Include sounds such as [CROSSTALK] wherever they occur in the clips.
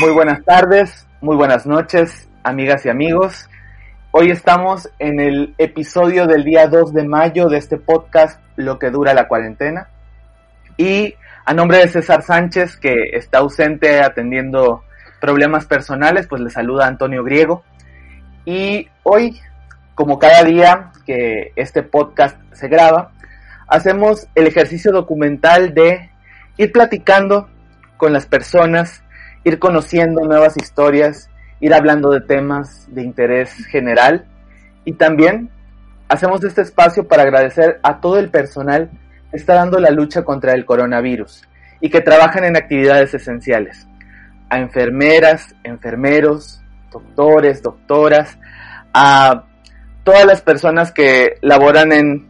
Muy buenas tardes, muy buenas noches, amigas y amigos. Hoy estamos en el episodio del día 2 de mayo de este podcast Lo que dura la cuarentena. Y a nombre de César Sánchez, que está ausente atendiendo problemas personales, pues le saluda Antonio Griego. Y hoy, como cada día que este podcast se graba, hacemos el ejercicio documental de ir platicando con las personas ir conociendo nuevas historias, ir hablando de temas de interés general y también hacemos este espacio para agradecer a todo el personal que está dando la lucha contra el coronavirus y que trabajan en actividades esenciales. A enfermeras, enfermeros, doctores, doctoras, a todas las personas que laboran en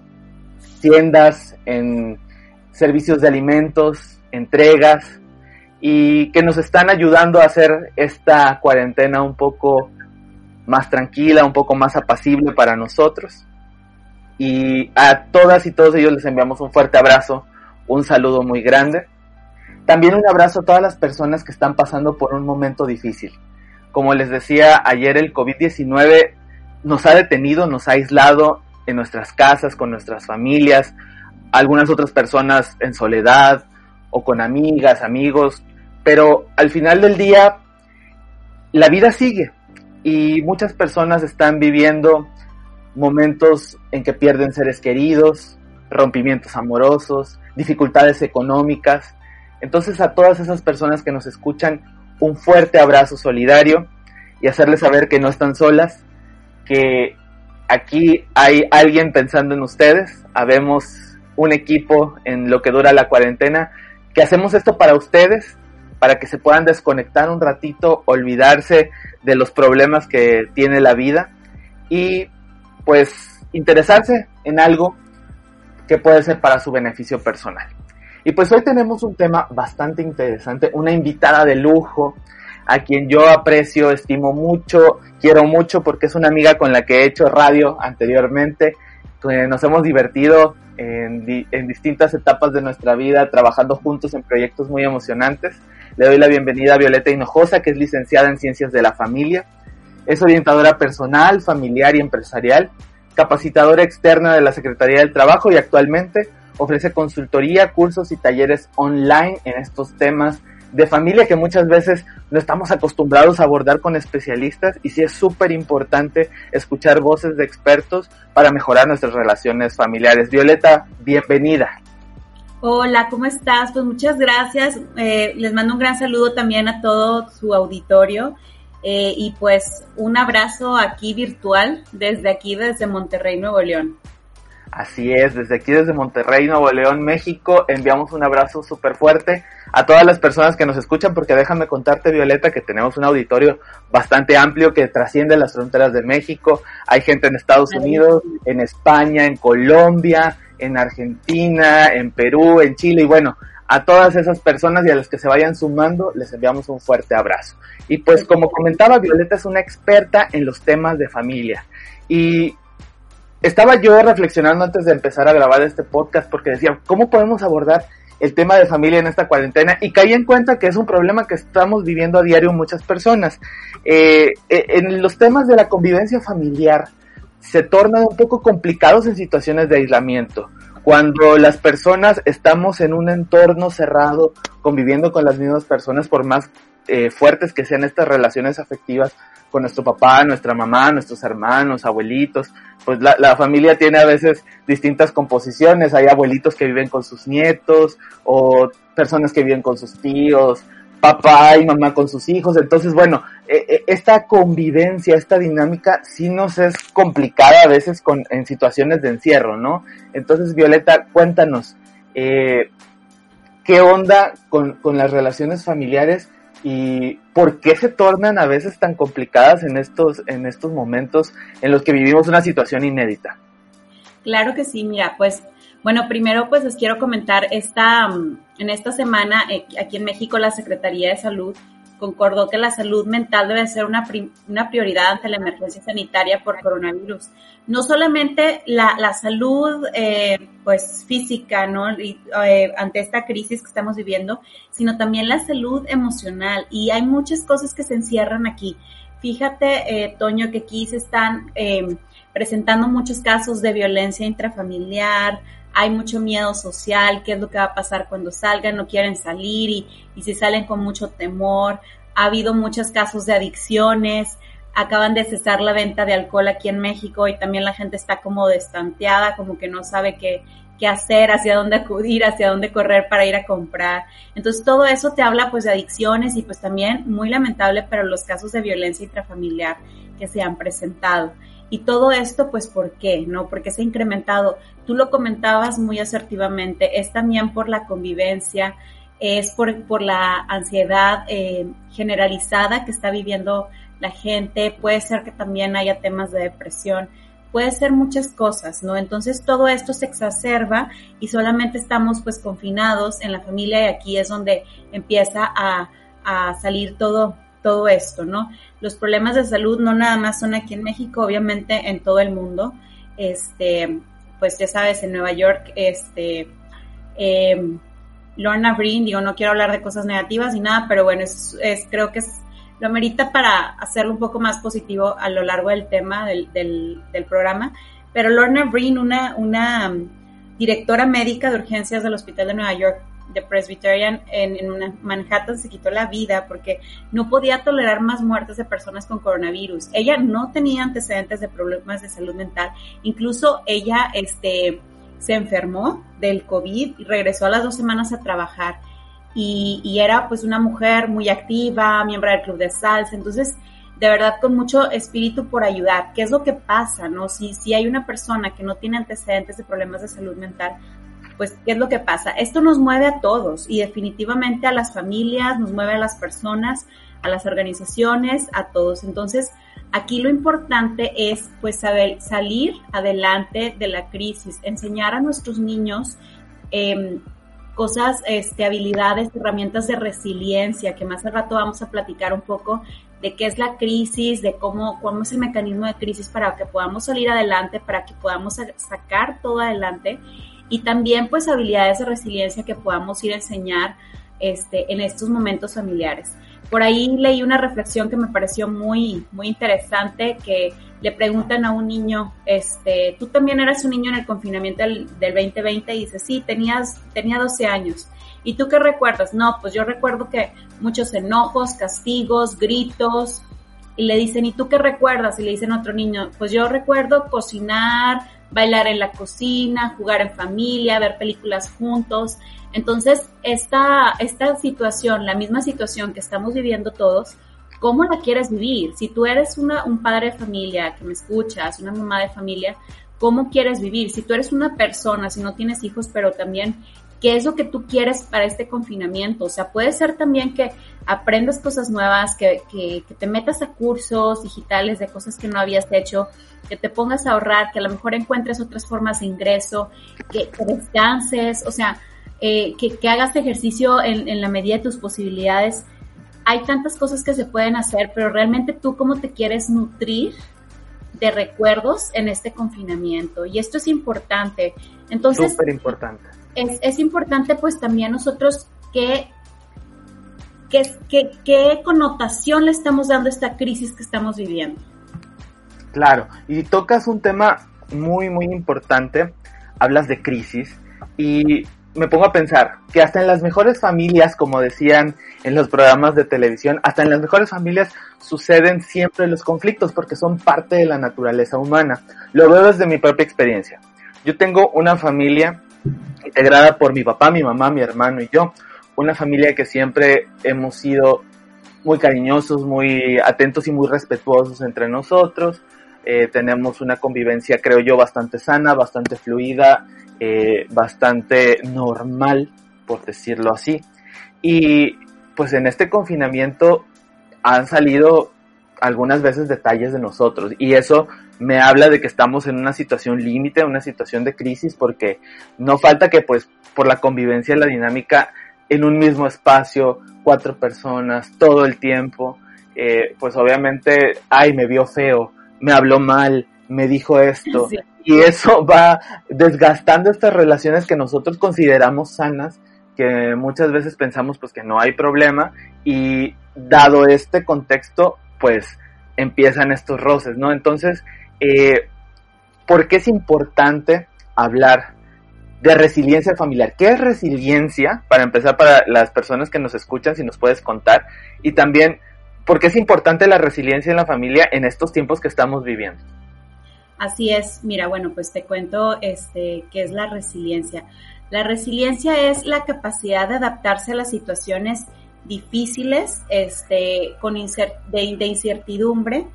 tiendas, en servicios de alimentos, entregas, y que nos están ayudando a hacer esta cuarentena un poco más tranquila, un poco más apacible para nosotros. Y a todas y todos ellos les enviamos un fuerte abrazo, un saludo muy grande. También un abrazo a todas las personas que están pasando por un momento difícil. Como les decía ayer, el COVID-19 nos ha detenido, nos ha aislado en nuestras casas, con nuestras familias, algunas otras personas en soledad, o con amigas, amigos, pero al final del día la vida sigue y muchas personas están viviendo momentos en que pierden seres queridos, rompimientos amorosos, dificultades económicas. Entonces a todas esas personas que nos escuchan, un fuerte abrazo solidario y hacerles saber que no están solas, que aquí hay alguien pensando en ustedes, habemos un equipo en lo que dura la cuarentena que hacemos esto para ustedes, para que se puedan desconectar un ratito, olvidarse de los problemas que tiene la vida y pues interesarse en algo que puede ser para su beneficio personal. Y pues hoy tenemos un tema bastante interesante, una invitada de lujo, a quien yo aprecio, estimo mucho, quiero mucho porque es una amiga con la que he hecho radio anteriormente, nos hemos divertido en, en, distintas etapas de nuestra vida, trabajando juntos en proyectos muy emocionantes. Le doy la bienvenida a Violeta Hinojosa, que es licenciada en Ciencias de la Familia. Es orientadora personal, familiar y empresarial, capacitadora externa de la Secretaría del Trabajo y actualmente ofrece consultoría, cursos y talleres online en estos temas de familia que muchas veces no estamos acostumbrados a abordar con especialistas y sí es súper importante escuchar voces de expertos para mejorar nuestras relaciones familiares. Violeta, bienvenida. Hola, ¿cómo estás? Pues muchas gracias. Eh, les mando un gran saludo también a todo su auditorio eh, y pues un abrazo aquí virtual desde aquí, desde Monterrey, Nuevo León. Así es, desde aquí, desde Monterrey, Nuevo León, México, enviamos un abrazo súper fuerte a todas las personas que nos escuchan, porque déjame contarte, Violeta, que tenemos un auditorio bastante amplio que trasciende las fronteras de México. Hay gente en Estados Unidos, en España, en Colombia, en Argentina, en Perú, en Chile, y bueno, a todas esas personas y a las que se vayan sumando, les enviamos un fuerte abrazo. Y pues como comentaba, Violeta es una experta en los temas de familia. Y estaba yo reflexionando antes de empezar a grabar este podcast porque decía, ¿cómo podemos abordar el tema de familia en esta cuarentena? Y caí en cuenta que es un problema que estamos viviendo a diario muchas personas. Eh, eh, en los temas de la convivencia familiar se tornan un poco complicados en situaciones de aislamiento. Cuando las personas estamos en un entorno cerrado, conviviendo con las mismas personas, por más eh, fuertes que sean estas relaciones afectivas, con nuestro papá, nuestra mamá, nuestros hermanos, abuelitos. Pues la, familia tiene a veces distintas composiciones. Hay abuelitos que viven con sus nietos o personas que viven con sus tíos, papá y mamá con sus hijos. Entonces, bueno, eh, eh, esta convivencia, esta dinámica sí nos es complicada a veces en situaciones de encierro, ¿no? Entonces, Violeta, cuéntanos, ¿qué onda con las relaciones familiares? Y por qué se tornan a veces tan complicadas en estos, en estos momentos en los que vivimos una situación inédita. Claro que sí, mira, pues bueno, primero pues les quiero comentar esta, mm, en esta semana eh, aquí en México la Secretaría de Salud concordó que la salud mental debe ser una, una prioridad ante la emergencia sanitaria por coronavirus. No solamente la, la salud eh, pues física, ¿no? Eh, ante esta crisis que estamos viviendo, sino también la salud emocional. Y hay muchas cosas que se encierran aquí. Fíjate, eh, Toño, que aquí se están eh, presentando muchos casos de violencia intrafamiliar, hay mucho miedo social, qué es lo que va a pasar cuando salgan, no quieren salir y, y si salen con mucho temor. Ha habido muchos casos de adicciones, acaban de cesar la venta de alcohol aquí en México y también la gente está como destanteada, como que no sabe qué, qué hacer, hacia dónde acudir, hacia dónde correr para ir a comprar. Entonces todo eso te habla pues de adicciones y pues también muy lamentable para los casos de violencia intrafamiliar que se han presentado. Y todo esto, pues, ¿por qué? ¿No? Porque se ha incrementado. Tú lo comentabas muy asertivamente, es también por la convivencia, es por, por la ansiedad eh, generalizada que está viviendo la gente, puede ser que también haya temas de depresión, puede ser muchas cosas, ¿no? Entonces todo esto se exacerba y solamente estamos pues confinados en la familia y aquí es donde empieza a, a salir todo, todo esto, ¿no? Los problemas de salud no nada más son aquí en México, obviamente en todo el mundo. Este, pues ya sabes, en Nueva York, este, eh, Lorna Breen, digo, no quiero hablar de cosas negativas ni nada, pero bueno, es, es, creo que es, lo merita para hacerlo un poco más positivo a lo largo del tema del, del, programa. Pero Lorna Breen, una, una directora médica de urgencias del Hospital de Nueva York, de Presbyterian en, en Manhattan se quitó la vida porque no podía tolerar más muertes de personas con coronavirus. Ella no tenía antecedentes de problemas de salud mental. Incluso ella este, se enfermó del COVID y regresó a las dos semanas a trabajar. Y, era pues una mujer muy activa, miembro del club de salsa. Entonces, de verdad con mucho espíritu por ayudar. ¿Qué es lo que pasa? ¿No? Si, si hay una persona que no tiene antecedentes de problemas de salud mental, pues, ¿qué es lo que pasa? Esto nos mueve a todos y definitivamente a las familias, nos mueve a las personas, a las organizaciones, a todos. Entonces, aquí lo importante es, pues, saber salir adelante de la crisis, enseñar a nuestros niños eh, cosas, este, habilidades, herramientas de resiliencia, que más al rato vamos a platicar un poco de qué es la crisis, de cómo, es el mecanismo de crisis para que podamos salir adelante, para que podamos sacar todo adelante y también pues habilidades de resiliencia que podamos ir a enseñar este, en estos momentos familiares. Por ahí leí una reflexión que me pareció muy, muy interesante, que le preguntan a un niño, este, tú también eras un niño en el confinamiento del, del 2020 y dice, sí, tenías, tenía 12 años. ¿Y tú qué recuerdas? No, pues yo recuerdo que muchos enojos, castigos, gritos, y le dicen, ¿y tú qué recuerdas? Y le dicen a otro niño, pues yo recuerdo cocinar, bailar en la cocina, jugar en familia, ver películas juntos. Entonces, esta, esta situación, la misma situación que estamos viviendo todos, ¿cómo la quieres vivir? Si tú eres un padre de familia que me escuchas, una mamá de familia, ¿cómo quieres vivir? Si tú eres una persona, si no tienes hijos, pero también qué es lo que tú quieres para este confinamiento. O sea, puede ser también que aprendas cosas nuevas, que, que, te metas a cursos digitales de cosas que no habías hecho, que te pongas a ahorrar, que a lo mejor encuentres otras formas de ingreso, que, que descanses, o sea, eh, que, hagas ejercicio en la medida de tus posibilidades. Hay tantas cosas que se pueden hacer, pero realmente tú cómo te quieres nutrir de recuerdos en este confinamiento. Y esto es importante. Entonces, súper importante. Es, es, importante pues también nosotros que ¿Qué, qué, ¿Qué connotación le estamos dando a esta crisis que estamos viviendo? Claro, y tocas un tema muy, muy importante, hablas de crisis, y me pongo a pensar que hasta en las mejores familias, como decían en los programas de televisión, hasta en las mejores familias suceden siempre los conflictos porque son parte de la naturaleza humana. Lo veo desde mi propia experiencia. Yo tengo una familia integrada por mi papá, mi mamá, mi hermano y yo una familia que siempre hemos sido muy cariñosos, muy atentos y muy respetuosos entre nosotros. Eh, tenemos una convivencia, creo yo, bastante sana, bastante fluida, eh, bastante normal, por decirlo así. Y pues en este confinamiento han salido algunas veces detalles de nosotros y eso me habla de que estamos en una situación límite, una situación de crisis porque no falta que pues por la convivencia, la dinámica en un mismo espacio, cuatro personas, todo el tiempo, eh, pues obviamente, ay, me vio feo, me habló mal, me dijo esto. Y eso va desgastando estas relaciones que nosotros consideramos sanas, que muchas veces pensamos pues que no hay problema y dado este contexto, pues empiezan estos roces, ¿no? Entonces, eh, ¿por qué es importante hablar de resiliencia familiar? ¿Qué es resiliencia? Para empezar, para las personas que nos escuchan, si nos puedes contar. Y también, ¿por qué es importante la resiliencia en la familia en estos tiempos que estamos viviendo? Así es, mira, bueno, pues te cuento este, qué es la resiliencia. La resiliencia es la capacidad de adaptarse a las situaciones difíciles, este, con de, incertidumbre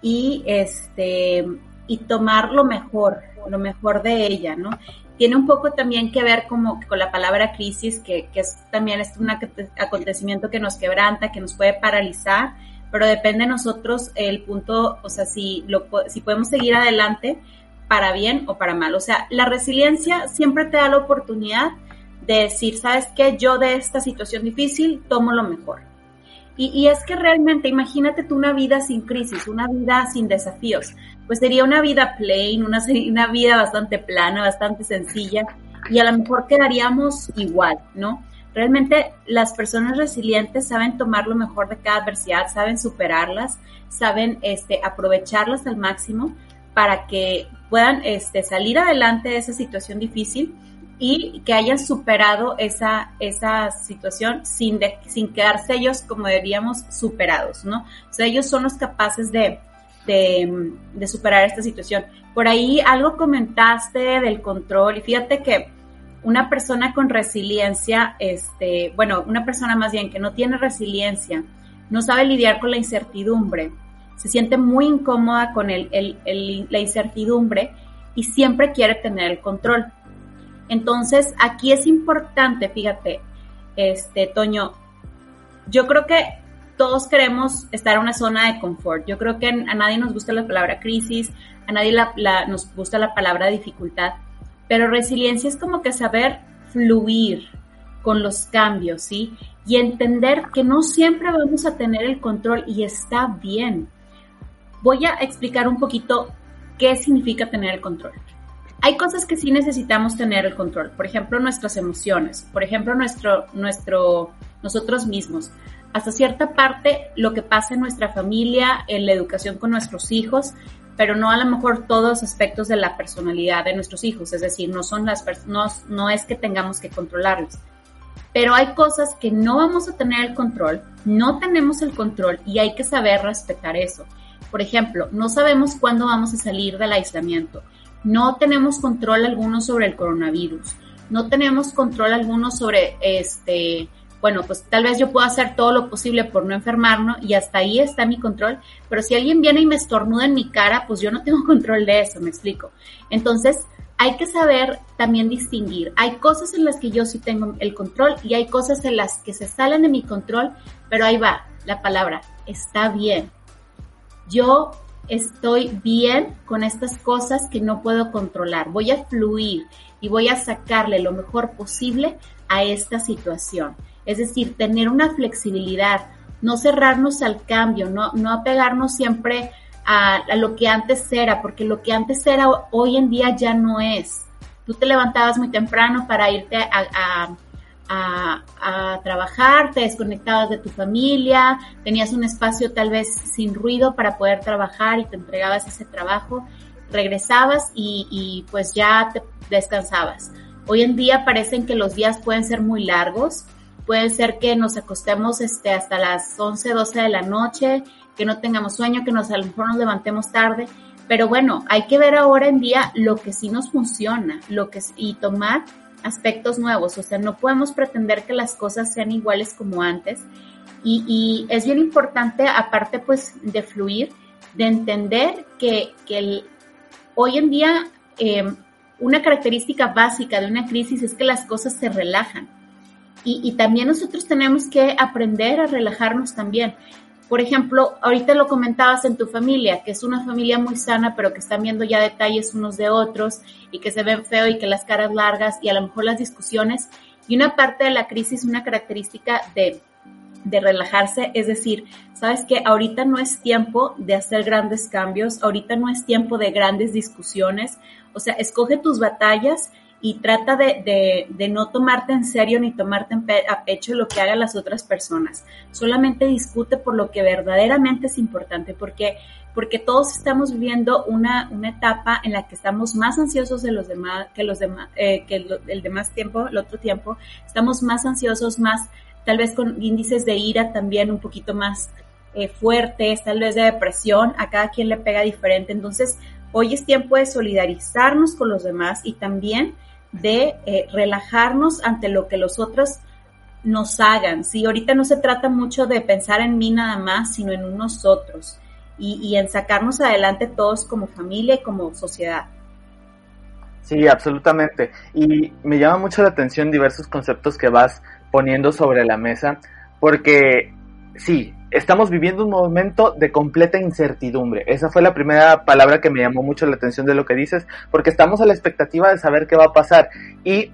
y este, y tomar lo mejor, lo mejor de ella, ¿no? Tiene un poco también que ver como con la palabra crisis, que, que es también es un acontecimiento que nos quebranta, que nos puede paralizar, pero depende de nosotros el punto, o sea, si, si podemos seguir adelante para bien o para mal. O sea, la resiliencia siempre te da la oportunidad de decir, ¿sabes qué? Yo de esta situación difícil tomo lo mejor. Y, es que realmente, imagínate tú una vida sin crisis, una vida sin desafíos. Pues sería una vida plain, una, una vida bastante plana, bastante sencilla, y a lo mejor quedaríamos igual, ¿no? Realmente las personas resilientes saben tomar lo mejor de cada adversidad, saben superarlas, saben este, aprovecharlas al máximo para que puedan este, salir adelante de esa situación difícil y que hayan superado esa, esa situación sin, sin quedarse ellos, como diríamos, superados, ¿no? O sea, ellos son los capaces de, de, superar esta situación. Por ahí algo comentaste del control y fíjate que una persona con resiliencia, este, bueno, una persona más bien que no tiene resiliencia, no sabe lidiar con la incertidumbre, se siente muy incómoda con el, la incertidumbre y siempre quiere tener el control. Entonces, aquí es importante, fíjate, este, Toño, yo creo que todos queremos estar en una zona de confort. Yo creo que a nadie nos gusta la palabra crisis, a nadie nos gusta la palabra dificultad. Pero resiliencia es como que saber fluir con los cambios, ¿sí? Y entender que no siempre vamos a tener el control y está bien. Voy a explicar un poquito qué significa tener el control. Hay cosas que sí necesitamos tener el control, por ejemplo, nuestras emociones, por ejemplo, nuestro, nuestro, nosotros mismos. Hasta cierta parte, lo que pasa en nuestra familia, en la educación con nuestros hijos, pero no a lo mejor todos aspectos de la personalidad de nuestros hijos, es decir, no son las no, no es que tengamos que controlarlos. Pero hay cosas que no vamos a tener el control, no tenemos el control y hay que saber respetar eso. Por ejemplo, no sabemos cuándo vamos a salir del aislamiento, no tenemos control alguno sobre el coronavirus, no tenemos control alguno sobre este bueno, pues tal vez yo puedo hacer todo lo posible por no enfermarnos y hasta ahí está mi control, pero si alguien viene y me estornuda en mi cara, pues yo no tengo [LAUGHS] control de eso, me explico. Entonces, hay que saber también distinguir. Hay cosas en las que yo sí tengo el control y hay cosas en las que se salen de mi control, pero ahí va la palabra, está bien. Yo estoy bien con estas cosas que no puedo controlar. Voy a fluir y voy a sacarle lo mejor posible a esta situación. Es decir, tener una flexibilidad, no cerrarnos al cambio, no, no apegarnos siempre a, lo que antes era, porque lo que antes era hoy en día ya no es. Tú te levantabas muy temprano para irte a, a, trabajar, te desconectabas de tu familia, tenías un espacio tal vez sin ruido para poder trabajar y te entregabas ese trabajo, regresabas y, y pues ya te descansabas. Hoy en día parecen que los días pueden ser muy largos, Puede ser que nos acostemos este, hasta las 11, 12 de la noche, que no tengamos sueño, que nos, a lo mejor nos levantemos tarde. Pero bueno, hay que ver ahora en día lo que sí nos funciona lo que, y tomar aspectos nuevos. O sea, no podemos pretender que las cosas sean iguales como antes. Y, es bien importante, aparte pues de fluir, de entender que, hoy en día eh, una característica básica de una crisis es que las cosas se relajan y, también nosotros tenemos que aprender a relajarnos también. Por ejemplo, ahorita lo comentabas en tu familia, que es una familia muy sana, pero que están viendo ya detalles unos de otros y que se ven feo y que las caras largas y a lo mejor las discusiones. Y una parte de la crisis, una característica de, de relajarse, es decir, sabes que ahorita no es tiempo de hacer grandes cambios, ahorita no es tiempo de grandes discusiones, o sea, escoge tus batallas y trata de, de, no tomarte en serio ni tomarte a pecho lo que hagan las otras personas. Solamente discute por lo que verdaderamente es importante, porque, porque todos estamos viviendo una, una etapa en la que estamos más ansiosos de los demás, que los demás, eh, que el, demás tiempo, el otro tiempo, estamos más ansiosos, más, tal vez con índices de ira también un poquito más eh, fuertes, tal vez de depresión, a cada quien le pega diferente. Entonces, hoy es tiempo de solidarizarnos con los demás y también de eh, relajarnos ante lo que los otros nos hagan. Sí, ahorita no se trata mucho de pensar en mí nada más, sino en nosotros y, y en sacarnos adelante todos como familia y como sociedad. Sí, absolutamente. Y me llama mucho la atención diversos conceptos que vas poniendo sobre la mesa, porque sí, estamos viviendo un momento de completa incertidumbre. Esa fue la primera palabra que me llamó mucho la atención de lo que dices, porque estamos a la expectativa de saber qué va a pasar. Y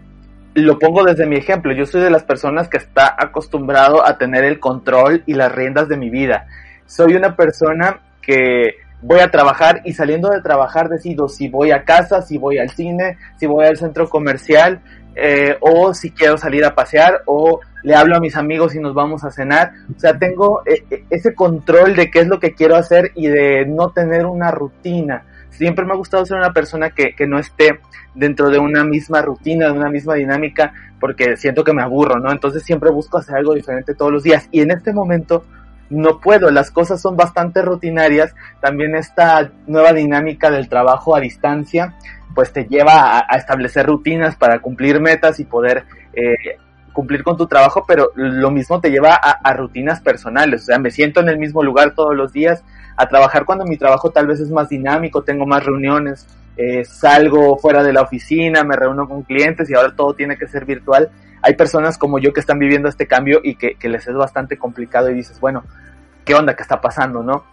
lo pongo desde mi ejemplo, yo soy de las personas que está acostumbrado a tener el control y las riendas de mi vida. Soy una persona que voy a trabajar y saliendo de trabajar decido si voy a casa, si voy al cine, si voy al centro comercial, eh, o si quiero salir a pasear, o le hablo a mis amigos y nos vamos a cenar. O sea, tengo eh, eh, ese control de qué es lo que quiero hacer y de no tener una rutina. Siempre me ha gustado ser una persona que, que no esté dentro de una misma rutina, de una misma dinámica, porque siento que me aburro, ¿no? Entonces siempre busco hacer algo diferente todos los días. Y en este momento no puedo, las cosas son bastante rutinarias. También esta nueva dinámica del trabajo a distancia, pues te lleva a, establecer rutinas para cumplir metas y poder eh, cumplir con tu trabajo, pero lo mismo te lleva a, rutinas personales. O sea, me siento en el mismo lugar todos los días a trabajar cuando mi trabajo tal vez es más dinámico, tengo más reuniones, eh, salgo fuera de la oficina, me reúno con clientes y ahora todo tiene que ser virtual. Hay personas como yo que están viviendo este cambio y que, que les es bastante complicado y dices, bueno, ¿qué onda? ¿Qué está pasando? ¿No?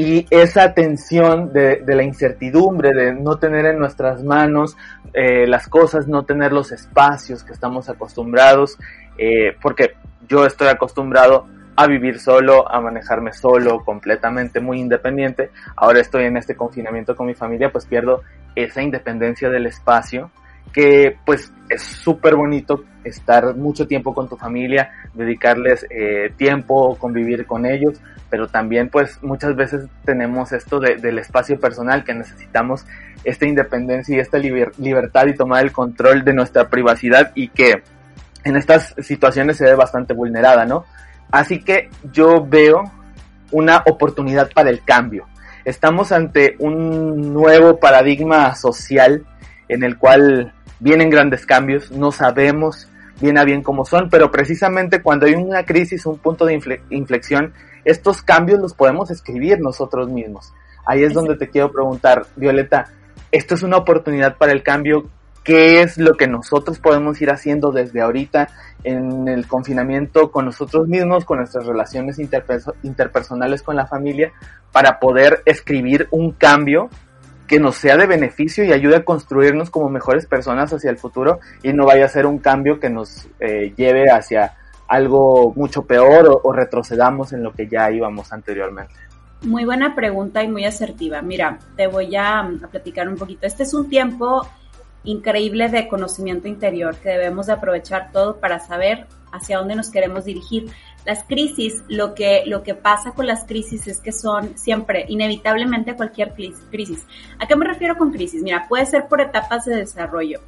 Y esa tensión de, la incertidumbre, de no tener en nuestras manos eh, las cosas, no tener los espacios que estamos acostumbrados, eh, porque yo estoy acostumbrado a vivir solo, a manejarme solo, completamente muy independiente. Ahora estoy en este confinamiento con mi familia, pues pierdo esa independencia del espacio que pues es súper bonito estar mucho tiempo con tu familia, dedicarles eh, tiempo, convivir con ellos, pero también pues muchas veces tenemos esto del espacio personal que necesitamos esta independencia y esta libertad y tomar el control de nuestra privacidad y que en estas situaciones se ve bastante vulnerada, ¿no? Así que yo veo una oportunidad para el cambio. Estamos ante un nuevo paradigma social en el cual vienen grandes cambios, no sabemos bien a bien cómo son, pero precisamente cuando hay una crisis, un punto de inflexión, estos cambios los podemos escribir nosotros mismos. Ahí es donde te quiero preguntar, Violeta, esto es una oportunidad para el cambio. ¿Qué es lo que nosotros podemos ir haciendo desde ahorita en el confinamiento con nosotros mismos, con nuestras relaciones interpersonales con la familia, para poder escribir un cambio que nos sea de beneficio y ayude a construirnos como mejores personas hacia el futuro y no vaya a ser un cambio que nos eh, lleve hacia algo mucho peor o, retrocedamos en lo que ya íbamos anteriormente. Muy buena pregunta y muy asertiva. Mira, te voy a, a, platicar un poquito. Este es un tiempo increíble de conocimiento interior que debemos de aprovechar todo para saber hacia dónde nos queremos dirigir. Las crisis, lo que, lo que pasa con las crisis es que son siempre, inevitablemente cualquier crisis. ¿A qué me refiero con crisis? Mira, puede ser por etapas de desarrollo.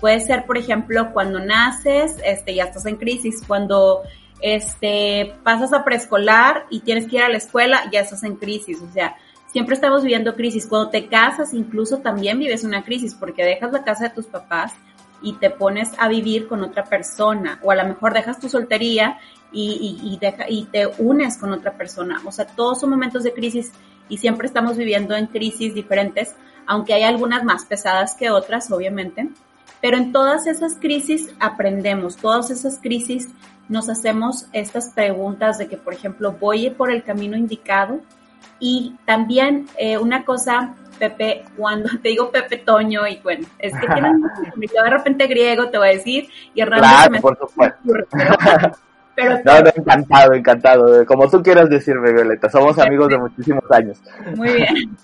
Puede ser, por ejemplo, cuando naces, este, ya estás en crisis. Cuando este, pasas a preescolar y tienes que ir a la escuela, ya estás en crisis. O sea, siempre estamos viviendo crisis. Cuando te casas, incluso también vives una crisis porque dejas la casa de tus papás y te pones a vivir con otra persona. O a lo mejor dejas tu soltería y, y, te unes con otra persona. O sea, todos son momentos de crisis y siempre estamos viviendo en crisis diferentes, aunque hay algunas más pesadas que otras, obviamente. Pero en todas esas crisis aprendemos, todas esas crisis nos hacemos estas preguntas de que, por ejemplo, voy por el camino indicado y también eh, una cosa Pepe, cuando [LAUGHS] te digo Pepe Toño, y bueno, es que tienen [LAUGHS] yo de repente griego, te voy a decir, y claro, por supuesto. [LAUGHS] Pero, no, no, encantado, encantado. Como tú quieras decirme, Violeta, somos amigos de muchísimos años. Muy bien.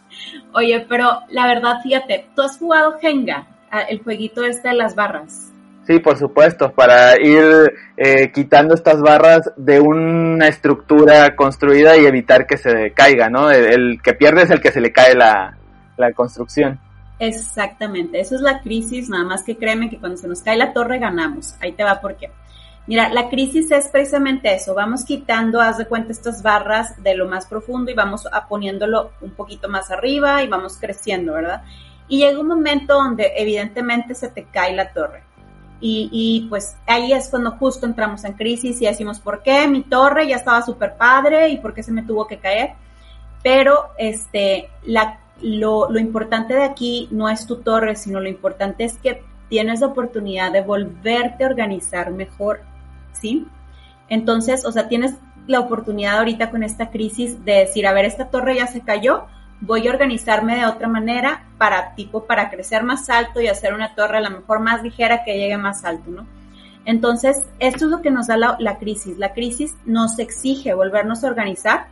Oye, pero la verdad, fíjate, tú has jugado Jenga, el jueguito este de las barras. Sí, por supuesto, para ir eh, quitando estas barras de una estructura construida y evitar que se caiga, ¿no? El, que pierde es el que se le cae la, la construcción. Exactamente, eso es la crisis, nada más que créeme que cuando se nos cae la torre ganamos. Ahí te va por qué. Mira, la crisis es precisamente eso, vamos quitando, haz de cuenta, estas barras de lo más profundo y vamos a poniéndolo un poquito más arriba y vamos creciendo, ¿verdad? Y llega un momento donde evidentemente se te cae la torre. Y, y, pues ahí es cuando justo entramos en crisis y decimos, ¿por qué? Mi torre ya estaba súper padre y por qué se me tuvo que caer. Pero este, la, lo, lo importante de aquí no es tu torre, sino lo importante es que tienes la oportunidad de volverte a organizar mejor, ¿sí? Entonces, o sea, tienes la oportunidad ahorita con esta crisis de decir, a ver, esta torre ya se cayó, voy a organizarme de otra manera para tipo para crecer más alto y hacer una torre a lo mejor más ligera que llegue más alto, ¿no? Entonces, esto es lo que nos da la, crisis. La crisis nos exige volvernos a organizar,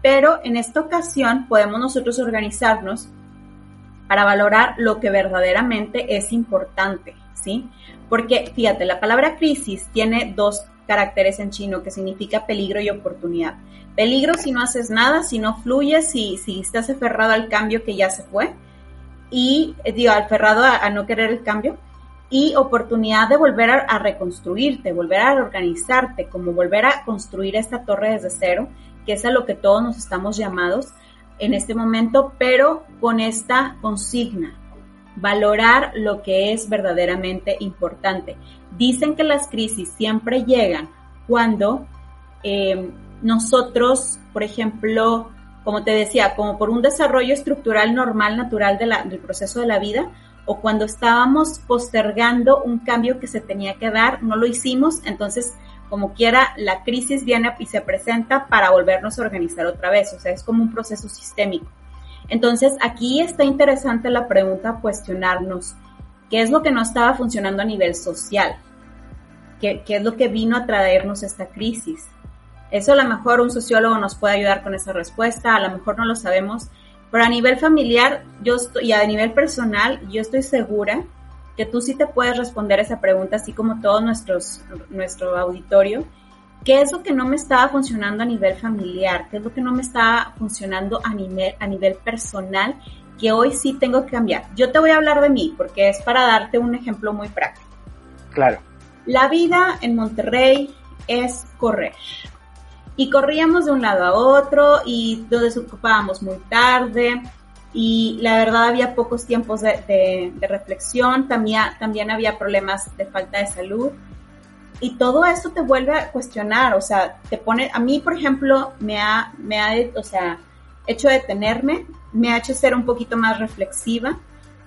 pero en esta ocasión podemos nosotros organizarnos para valorar lo que verdaderamente es importante, ¿sí? Porque fíjate, la palabra crisis tiene dos caracteres en chino que significa peligro y oportunidad. Peligro si no haces nada, si no fluyes, si, si estás aferrado al cambio que ya se fue y, eh, digo, aferrado a, a no querer el cambio y oportunidad de volver a, reconstruirte, volver a organizarte, como volver a construir esta torre desde cero, que es a lo que todos nos estamos llamados en este momento, pero con esta consigna, valorar lo que es verdaderamente importante. Dicen que las crisis siempre llegan cuando eh, nosotros, por ejemplo, como te decía, como por un desarrollo estructural normal, natural del proceso de la vida, o cuando estábamos postergando un cambio que se tenía que dar, no lo hicimos, entonces, como quiera, la crisis viene y se presenta para volvernos a organizar otra vez, o sea, es como un proceso sistémico. Entonces, aquí está interesante la pregunta, cuestionarnos, ¿qué es lo que no estaba funcionando a nivel social? ¿Qué, es lo que vino a traernos esta crisis? Eso a lo mejor un sociólogo nos puede ayudar con esa respuesta, a lo mejor no lo sabemos, pero a nivel familiar yo y a nivel personal, yo estoy segura que tú sí te puedes responder esa pregunta, así como todo nuestros, nuestro auditorio. ¿Qué es lo que no me estaba funcionando a nivel familiar? ¿Qué es lo que no me estaba funcionando a nivel, a nivel personal que hoy sí tengo que cambiar? Yo te voy a hablar de mí porque es para darte un ejemplo muy práctico. Claro. La vida en Monterrey es correr y corríamos de un lado a otro y nos desocupábamos muy tarde y la verdad había pocos tiempos de, reflexión, también, también había problemas de falta de salud y todo eso te vuelve a cuestionar, o sea, te pone, a mí por ejemplo me ha, me ha, o sea, hecho detenerme, me ha hecho ser un poquito más reflexiva,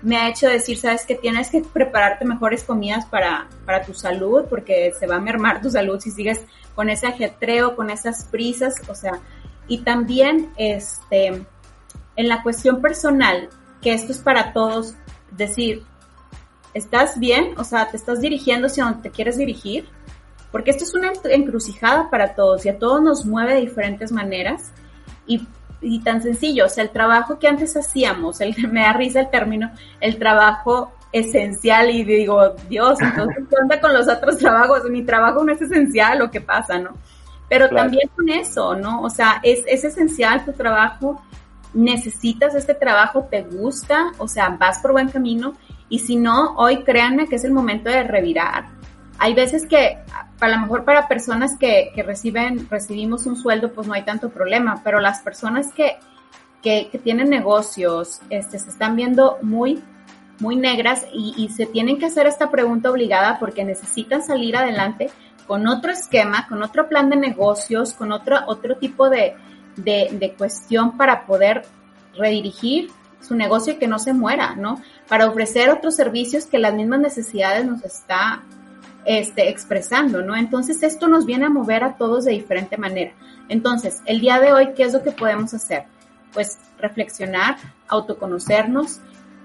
me ha hecho decir, sabes que tienes que prepararte mejores comidas para, para tu salud, porque se va a mermar tu salud si sigues con ese ajetreo, con esas prisas, o sea, y también este, en la cuestión personal, que esto es para todos, decir, ¿estás bien? O sea, ¿te estás dirigiendo hacia donde te quieres dirigir? Porque esto es una encrucijada para todos y a todos nos mueve de diferentes maneras y, tan sencillo, o sea, el trabajo que antes hacíamos, el, [LAUGHS] me da risa el término, el trabajo esencial y digo, Dios, entonces, ¿qué con los otros trabajos? Mi trabajo no es esencial, lo que pasa, ¿no? Pero también con eso, ¿no? O sea, es, es esencial tu trabajo, necesitas este trabajo, te gusta, o sea, vas por buen camino y si no, hoy créanme que es el momento de revirar. Hay veces que, a lo mejor para personas que, que reciben, recibimos un sueldo, pues no hay tanto problema, pero las personas que, que, que tienen negocios, este, se están viendo muy muy negras y, se tienen que hacer esta pregunta obligada porque necesitan salir adelante con otro esquema, con otro plan de negocios, con otro, otro tipo de, de, cuestión para poder redirigir su negocio y que no se muera, ¿no? Para ofrecer otros servicios que las mismas necesidades nos está este, expresando, ¿no? Entonces esto nos viene a mover a todos de diferente manera. Entonces, el día de hoy, ¿qué es lo que podemos hacer? pues reflexionar, autoconocernos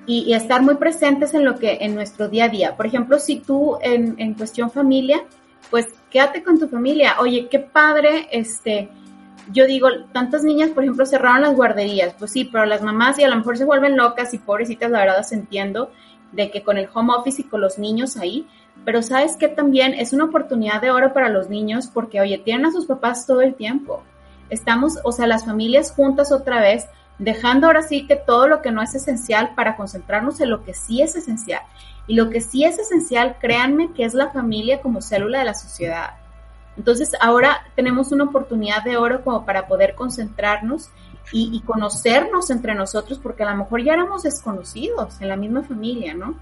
y, estar muy presentes en lo que en nuestro día a día. Por ejemplo, si tú en, en cuestión familia, pues quédate con tu familia. Oye, qué padre, este, yo digo, tantas niñas, por ejemplo, cerraron las guarderías, pues sí, pero las mamás y a lo mejor se vuelven locas y pobrecitas, la verdad, entiendo de que con el home office y con los niños ahí, pero sabes que también es una oportunidad de oro para los niños porque, oye, tienen a sus papás todo el tiempo. Estamos, o sea, las familias juntas otra vez, dejando ahora sí que todo lo que no es esencial para concentrarnos en lo que sí es esencial. Y lo que sí es esencial, créanme que es la familia como célula de la sociedad. Entonces ahora tenemos una oportunidad de oro como para poder concentrarnos y, conocernos entre nosotros, porque a lo mejor ya éramos desconocidos en la misma familia, ¿no?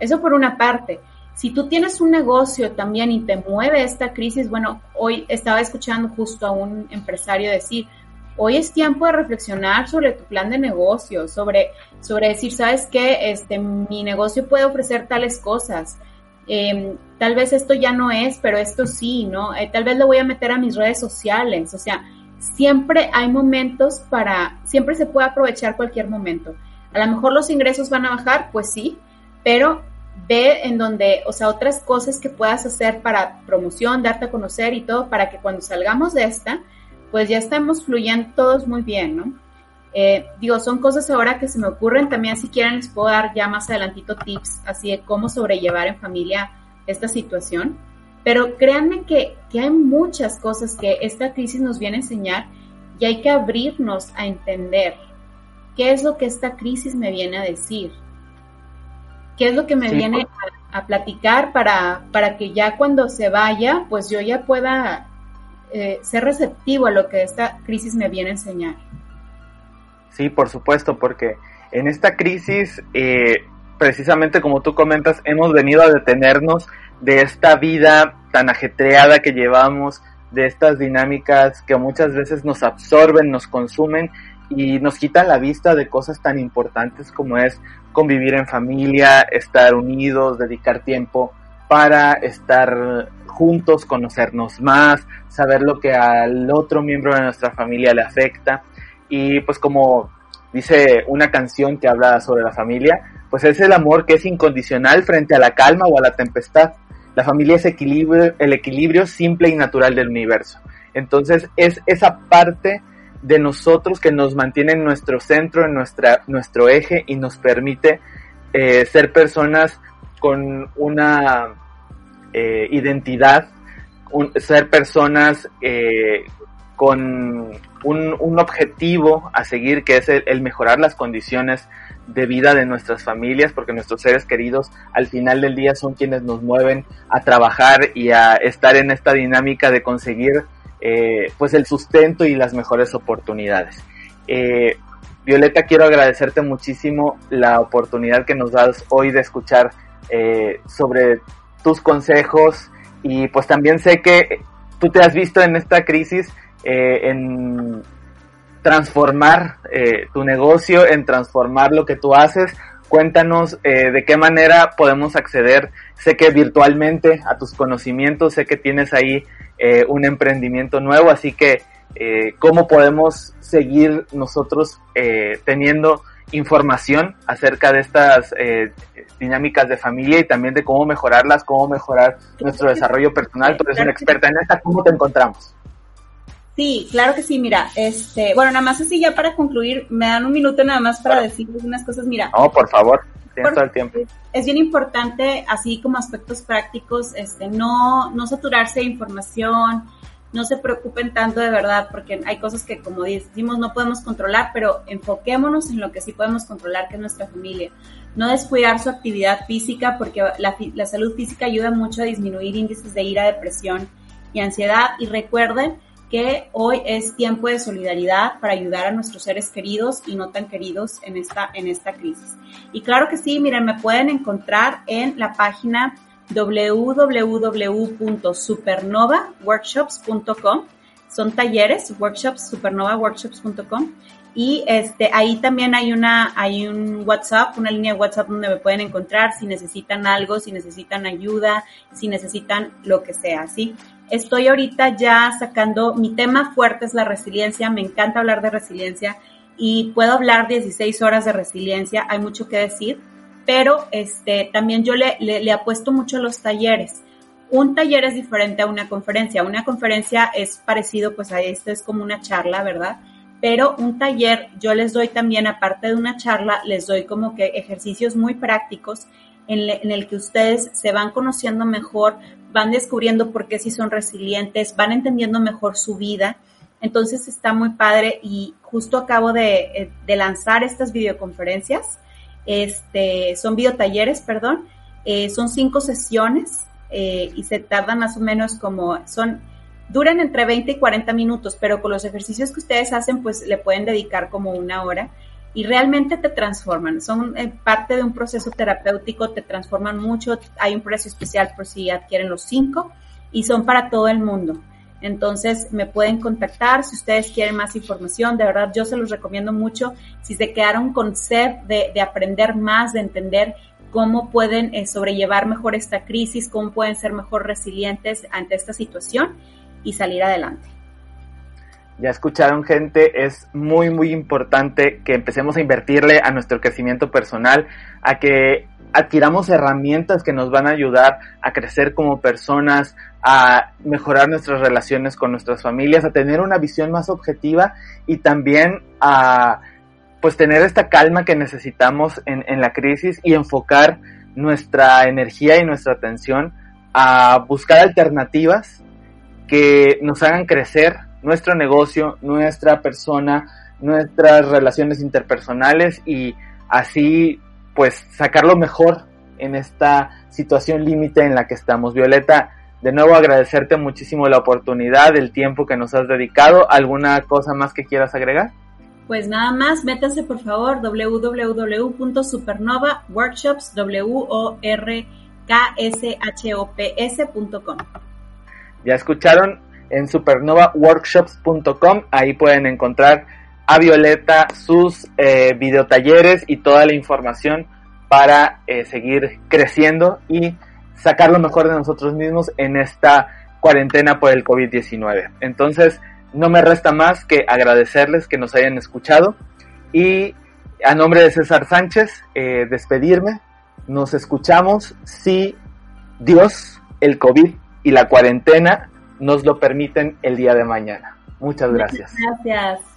Eso por una parte. Si tú tienes un negocio también y te mueve esta crisis, bueno, hoy estaba escuchando justo a un empresario decir, hoy es tiempo de reflexionar sobre tu plan de negocio, sobre, sobre decir, ¿sabes qué? Este, mi negocio puede ofrecer tales cosas. Em, tal vez esto ya no es, pero esto sí, ¿no? Eh, tal vez lo voy a meter a mis redes sociales, o sea, siempre hay momentos para, siempre se puede aprovechar cualquier momento. A lo mejor los ingresos van a bajar, pues sí, pero ve en donde, o sea, otras cosas que puedas hacer para promoción, darte a conocer y todo, para que cuando salgamos de esta, pues ya estemos fluyendo todos muy bien, ¿no? Eh, digo, son cosas ahora que se me ocurren, también si quieren les puedo dar ya más adelantito tips así de cómo sobrellevar en familia esta situación. Pero créanme que, hay muchas cosas que esta crisis nos viene a enseñar y hay que abrirnos a entender qué es lo que esta crisis me viene a decir, qué es lo que me viene a, platicar para, para que ya cuando se vaya, pues yo ya pueda eh, ser receptivo a lo que esta crisis me viene a enseñar. Sí, por supuesto, porque en esta crisis, eh, precisamente como tú comentas, hemos venido a detenernos de esta vida tan ajetreada que llevamos, de estas dinámicas que muchas veces nos absorben, nos consumen y nos quitan la vista de cosas tan importantes como es convivir en familia, estar unidos, dedicar tiempo para estar juntos, conocernos más, saber lo que al otro miembro de nuestra familia le afecta. Y pues como dice una canción que habla sobre la familia, pues es el amor que es incondicional frente a la calma o a la tempestad. La familia es equilibrio, el equilibrio simple y natural del universo. Entonces es esa parte de nosotros que nos mantiene en nuestro centro, en nuestra, nuestro eje y nos permite eh, ser personas con una eh, identidad, ser personas eh, con un, objetivo a seguir que es el, mejorar las condiciones de vida de nuestras familias, porque nuestros seres queridos al final del día son quienes nos mueven a trabajar y a estar en esta dinámica de conseguir eh, pues el sustento y las mejores oportunidades. Violeta, quiero agradecerte muchísimo la oportunidad que nos das hoy de escuchar sobre tus consejos y pues también sé que tú te has visto en esta crisis en transformar eh, tu negocio, en transformar lo que tú haces. Cuéntanos eh, de qué manera podemos acceder, sé que virtualmente a tus conocimientos, sé que tienes ahí eh, un emprendimiento nuevo, así que cómo podemos seguir nosotros teniendo información acerca de estas dinámicas de familia y también de cómo mejorarlas, cómo mejorar nuestro desarrollo personal. Tú eres una experta en esta, ¿cómo te encontramos? Sí, claro que sí, mira, este, bueno, nada más así ya para concluir, me dan un minuto nada más para decirles unas cosas, mira. No, por favor, tienes todo el tiempo. Es bien importante, así como aspectos prácticos, este, no, no saturarse de información, no se preocupen tanto de verdad, porque hay cosas que, como decimos, no podemos controlar, pero enfoquémonos en lo que sí podemos controlar, que es nuestra familia. No descuidar su actividad física, porque la, la salud física ayuda mucho a disminuir índices de ira, depresión y ansiedad. Y recuerden que hoy es tiempo de solidaridad para ayudar a nuestros seres queridos y no tan queridos en esta, en esta crisis. Y claro que sí, miren, me pueden encontrar en la página www.supernovaworkshops.com. Son talleres, workshops, supernovaworkshops.com. Y este, ahí también hay una, hay un WhatsApp, una línea de WhatsApp donde me pueden encontrar si necesitan algo, si necesitan ayuda, si necesitan lo que sea, ¿sí? Estoy ahorita ya sacando, mi tema fuerte es la resiliencia, me encanta hablar de resiliencia y puedo hablar 16 horas de resiliencia, hay mucho que decir, pero este, también yo le, le, le apuesto mucho a los talleres. Un taller es diferente a una conferencia. Una conferencia es parecido, pues a esto es como una charla, ¿verdad? Pero un taller yo les doy también, aparte de una charla, les doy como que ejercicios muy prácticos en, el que ustedes se van conociendo mejor, van descubriendo por qué sí son resilientes, van entendiendo mejor su vida. Entonces está muy padre y justo acabo de, eh, lanzar estas videoconferencias, este, son videotalleres, perdón, eh, son cinco sesiones eh, y se tardan más o menos como, son, duran entre 20 y 40 minutos, pero con los ejercicios que ustedes hacen, pues le pueden dedicar como una hora y realmente te transforman. Son eh, parte de un proceso terapéutico, te transforman mucho. Hay un precio especial por si adquieren los cinco y son para todo el mundo. Entonces me pueden contactar si ustedes quieren más información. De verdad, yo se los recomiendo mucho. Si se quedaron con sed de, aprender más, de entender cómo pueden eh, sobrellevar mejor esta crisis, cómo pueden ser mejor resilientes ante esta situación y salir adelante. Ya escucharon gente, es muy muy importante que empecemos a invertirle a nuestro crecimiento personal, a que adquiramos herramientas que nos van a ayudar a crecer como personas, a mejorar nuestras relaciones con nuestras familias, a tener una visión más objetiva y también a pues tener esta calma que necesitamos en, en la crisis y enfocar nuestra energía y nuestra atención a buscar alternativas que nos hagan crecer nuestro negocio, nuestra persona, nuestras relaciones interpersonales y así pues sacarlo mejor en esta situación límite en la que estamos. Violeta, de nuevo agradecerte muchísimo la oportunidad, el tiempo que nos has dedicado. ¿Alguna cosa más que quieras agregar? Pues nada más, métase por favor www.supernovaworkshops, Ya escucharon, en supernovaworkshops.com. Ahí pueden encontrar a Violeta sus eh, videotalleres y toda la información para eh, seguir creciendo y sacar lo mejor de nosotros mismos en esta cuarentena por el COVID-19. Entonces, no me resta más que agradecerles que nos hayan escuchado y a nombre de César Sánchez, eh, despedirme. Nos escuchamos si Dios, el COVID y la cuarentena nos lo permiten el día de mañana. Muchas gracias. Muchas gracias.